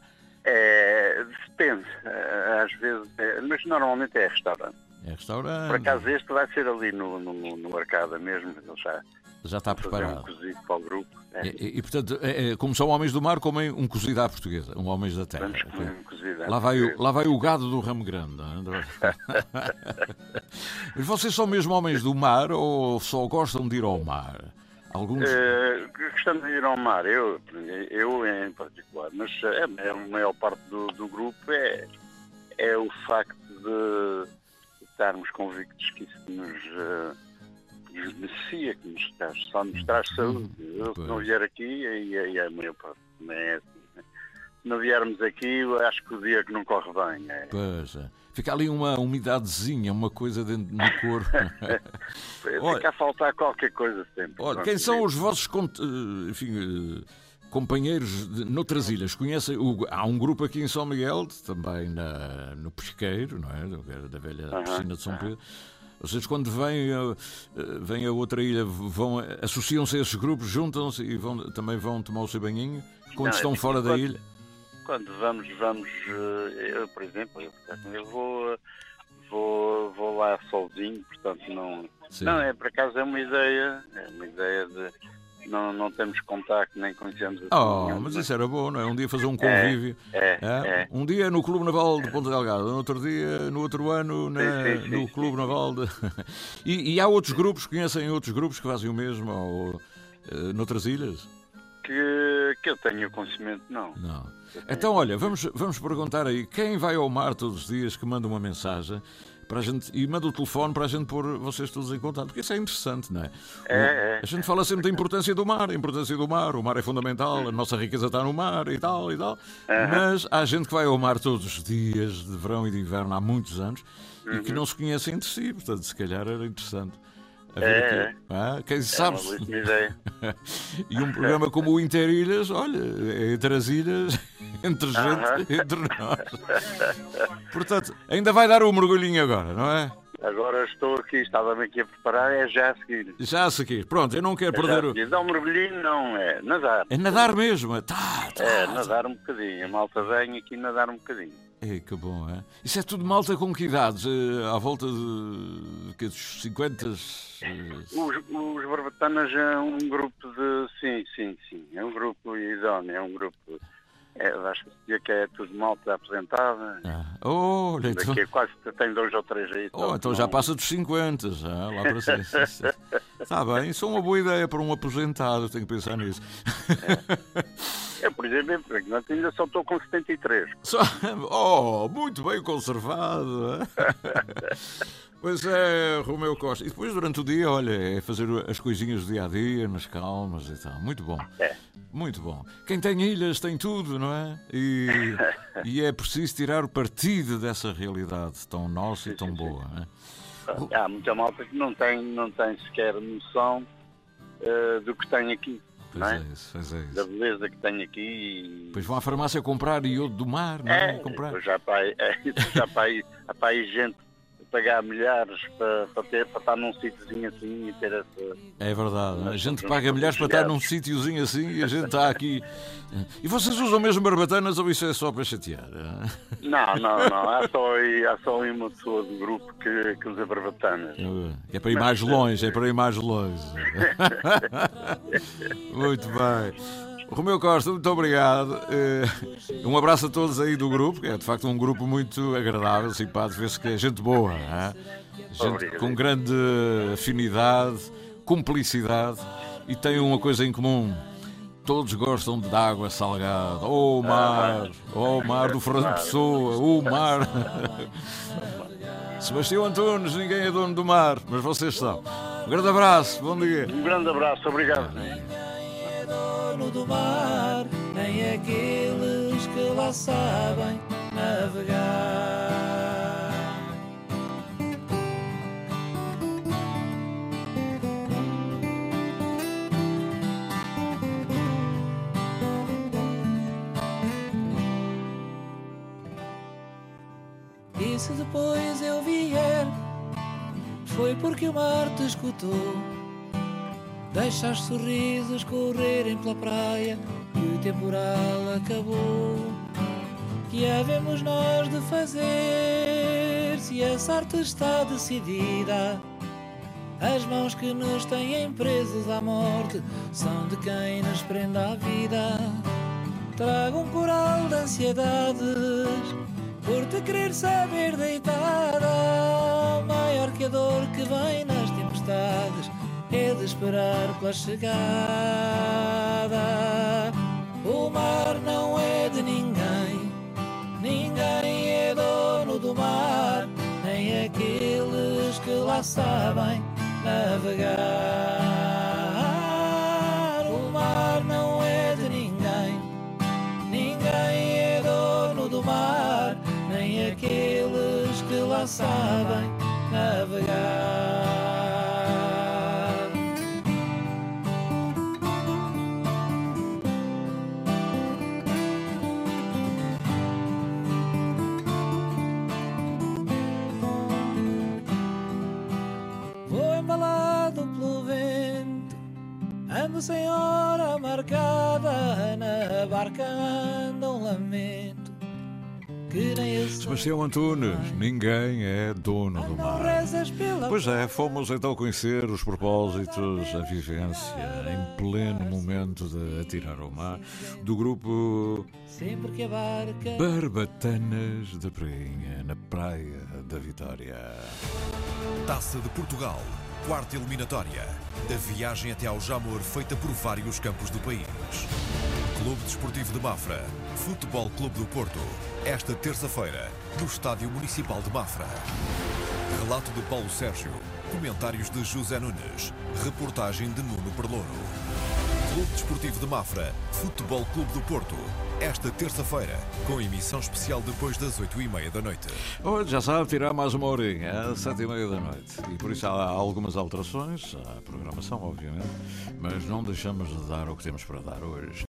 É, depende. Eh, Às vezes, é, mas normalmente é restaurante. É restaurante. Por acaso este vai ser ali no, no, no- Arcada mesmo. Ele já Já está fazer um preparado. cozido para o grupo. É. E, e, portanto, é, é, como são homens do mar, comem um cozido à portuguesa, um homens da terra. Vamos comer um cozido à lá, vai o, lá vai o gado do ramo grande. é? Mas vocês são mesmo homens do mar ou só gostam de ir ao mar? Alguns. Eh, gostamos de ir ao mar, eu, eu em particular, mas eh, a maior parte do, do grupo é, é o facto de estarmos convictos que isso nos, nos beneficia, que nos traz, só nos traz saúde. Eu, se não vier aqui, aí, aí é a maior parte. Não é assim, né? Se não viermos aqui, acho que o dia que não corre bem. É, Pois, é. fica ali uma umidadezinha, uma coisa dentro do corpo. Olha- Fica a faltar qualquer coisa sempre. Olha, quem são os vossos eh, enfim, eh, companheiros de, noutras ilhas? Conhecem? o- há um grupo aqui em São Miguel, também na- no Pesqueiro, não é? Da velha piscina de São. Pedro. Vocês, quando vêm, eh, eh, vêm a outra ilha, vão, associam-se a esses grupos, juntam-se e vão, também vão tomar o seu banhinho quando Não, estão é fora da quando- ilha? Quando vamos, vamos, eh, eu, por exemplo, eu, eu vou, vou, vou lá sozinho, portanto não. Sim. Não, é por acaso é uma ideia, é uma ideia de não, não temos contacto nem conhecemos assim Oh, mas isso era bom, não é? Um dia fazer um convívio. É, é. Um dia no Clube Naval de Ponta Delgada, no outro dia, no outro ano, na- Sim, sim, sim, no Clube Naval de. e, e há outros grupos, conhecem outros grupos que fazem o mesmo ou, eh, noutras ilhas? que, que eu tenho conhecimento, não. Não. Então, olha, vamos, vamos perguntar aí quem vai ao mar todos os dias que manda uma mensagem para a gente e manda o telefone para a gente pôr vocês todos em contato, porque isso é interessante, não é? É, é. A gente fala sempre da importância do mar, a importância do mar, o mar é fundamental, a nossa riqueza está no mar e tal e tal. Aham. Mas há gente que vai ao mar todos os dias, de verão e de inverno, há muitos anos, e Uhum. que não se conhecem entre si, portanto, se calhar era interessante. A É, aquilo. Ah, quem É sabe? ideia. e um programa como o Interilhas, olha, é entre as ilhas, entre gente, entre nós. Portanto, ainda vai dar o mergulhinho agora, não é? Agora estou aqui, estava-me aqui a preparar, é já a seguir. Já a seguir. Pronto, eu não quero É perder o. Dar um mergulhinho não, é nadar. É nadar mesmo. é Tá, tá. É, nadar um bocadinho. A malta vem aqui nadar um bocadinho. É, que bom, é? Isso é tudo malta com que idades? Eh, à volta de. que, dos 50? eh, Os, os Barbatanas é um grupo de. Sim, sim, sim. É um grupo idóneo, é um grupo. É, acho que é tudo malta apresentada. Olha, então, Daqui a quase tem dois ou três aí. oh, então já passa dos 50, já, lá para. Está bem, isso é uma boa ideia para um aposentado, tenho que pensar nisso. Eu, por exemplo, por exemplo, ainda só estou com 73. Só- Oh, muito bem conservado. é? Pois é, Romeu Costa. E depois durante o dia, olha, é fazer as coisinhas do dia a dia, nas calmas e tal. Muito bom. É. Muito bom. Quem tem ilhas tem tudo, não é? E, e é preciso tirar o partido dessa realidade tão nossa e tão boa. não é? Há muita malta que não tem, não tem sequer noção eh, do que tem aqui. Pois é? é isso, pois é isso. Da beleza que tem aqui. Depois vão à farmácia comprar iodo do mar, não é? É, comprar. já para aí, é, já para aí, há para aí gente pagar milhares para, para, ter, para estar num sítiozinho assim e ter essa. É verdade. A Nós gente paga milhares para estar num sítiozinho assim e a gente está aqui. E vocês usam mesmo barbatanas ou isso é só para chatear? Não, não, não. Há só, aí, há só uma pessoa do grupo que, que usa barbatanas. É para ir mais longe, é para ir mais longe. Muito bem. Romeu Costa, muito obrigado. Eh, Um abraço a todos aí do grupo, que é de facto um grupo muito agradável, simpático, vê-se que é gente boa, é? gente Obrigado. com grande afinidade, cumplicidade e tem uma coisa em comum. Todos gostam de água salgada. Oh mar, oh mar do Fernando Pessoa, oh mar. Sebastião Antunes, ninguém é dono do mar, mas vocês são. Um grande abraço, bom dia. Um grande abraço, obrigado. Dono do mar, nem aqueles que lá sabem navegar. E se depois eu vier, foi porque o mar te escutou. Deixa os sorrisos correrem pela praia e o temporal acabou. que havemos nós de fazer se a sorte está decidida? As mãos que nos têm presos à morte são de quem nos prende à vida. Trago um coral de ansiedades por te querer saber deitada. Maior que a dor que vem nas tempestades é de esperar pela chegada. O mar não é de ninguém, ninguém é dono do mar, nem aqueles que lá sabem navegar. O mar não é de ninguém, ninguém é dono do mar, nem aqueles que lá sabem navegar. Ando sem hora marcada, na barca anda um lamento. Que nem eu sei. Sebastião Antunes, ninguém é dono do Não mar. Pois é, fomos então conhecer os propósitos, a vivência em pleno momento de atirar ao mar do grupo Barbatanas da Prainha, na Praia da Vitória. Taça de Portugal, quarta eliminatória. A viagem até ao Jamor feita por vários campos do país. Clube Desportivo de Mafra, Futebol Clube do Porto. Esta terça-feira, no Estádio Municipal de Mafra. Relato de Paulo Sérgio. Comentários de José Nunes. Reportagem de Nuno Perlouro. Clube Desportivo de Mafra, Futebol Clube do Porto. Esta terça-feira, com emissão especial depois das oito e meia da noite. Hoje já sabe tirar mais uma horinha, às sete e meia da noite. E por isso há algumas alterações à programação, obviamente, mas não deixamos de dar o que temos para dar hoje.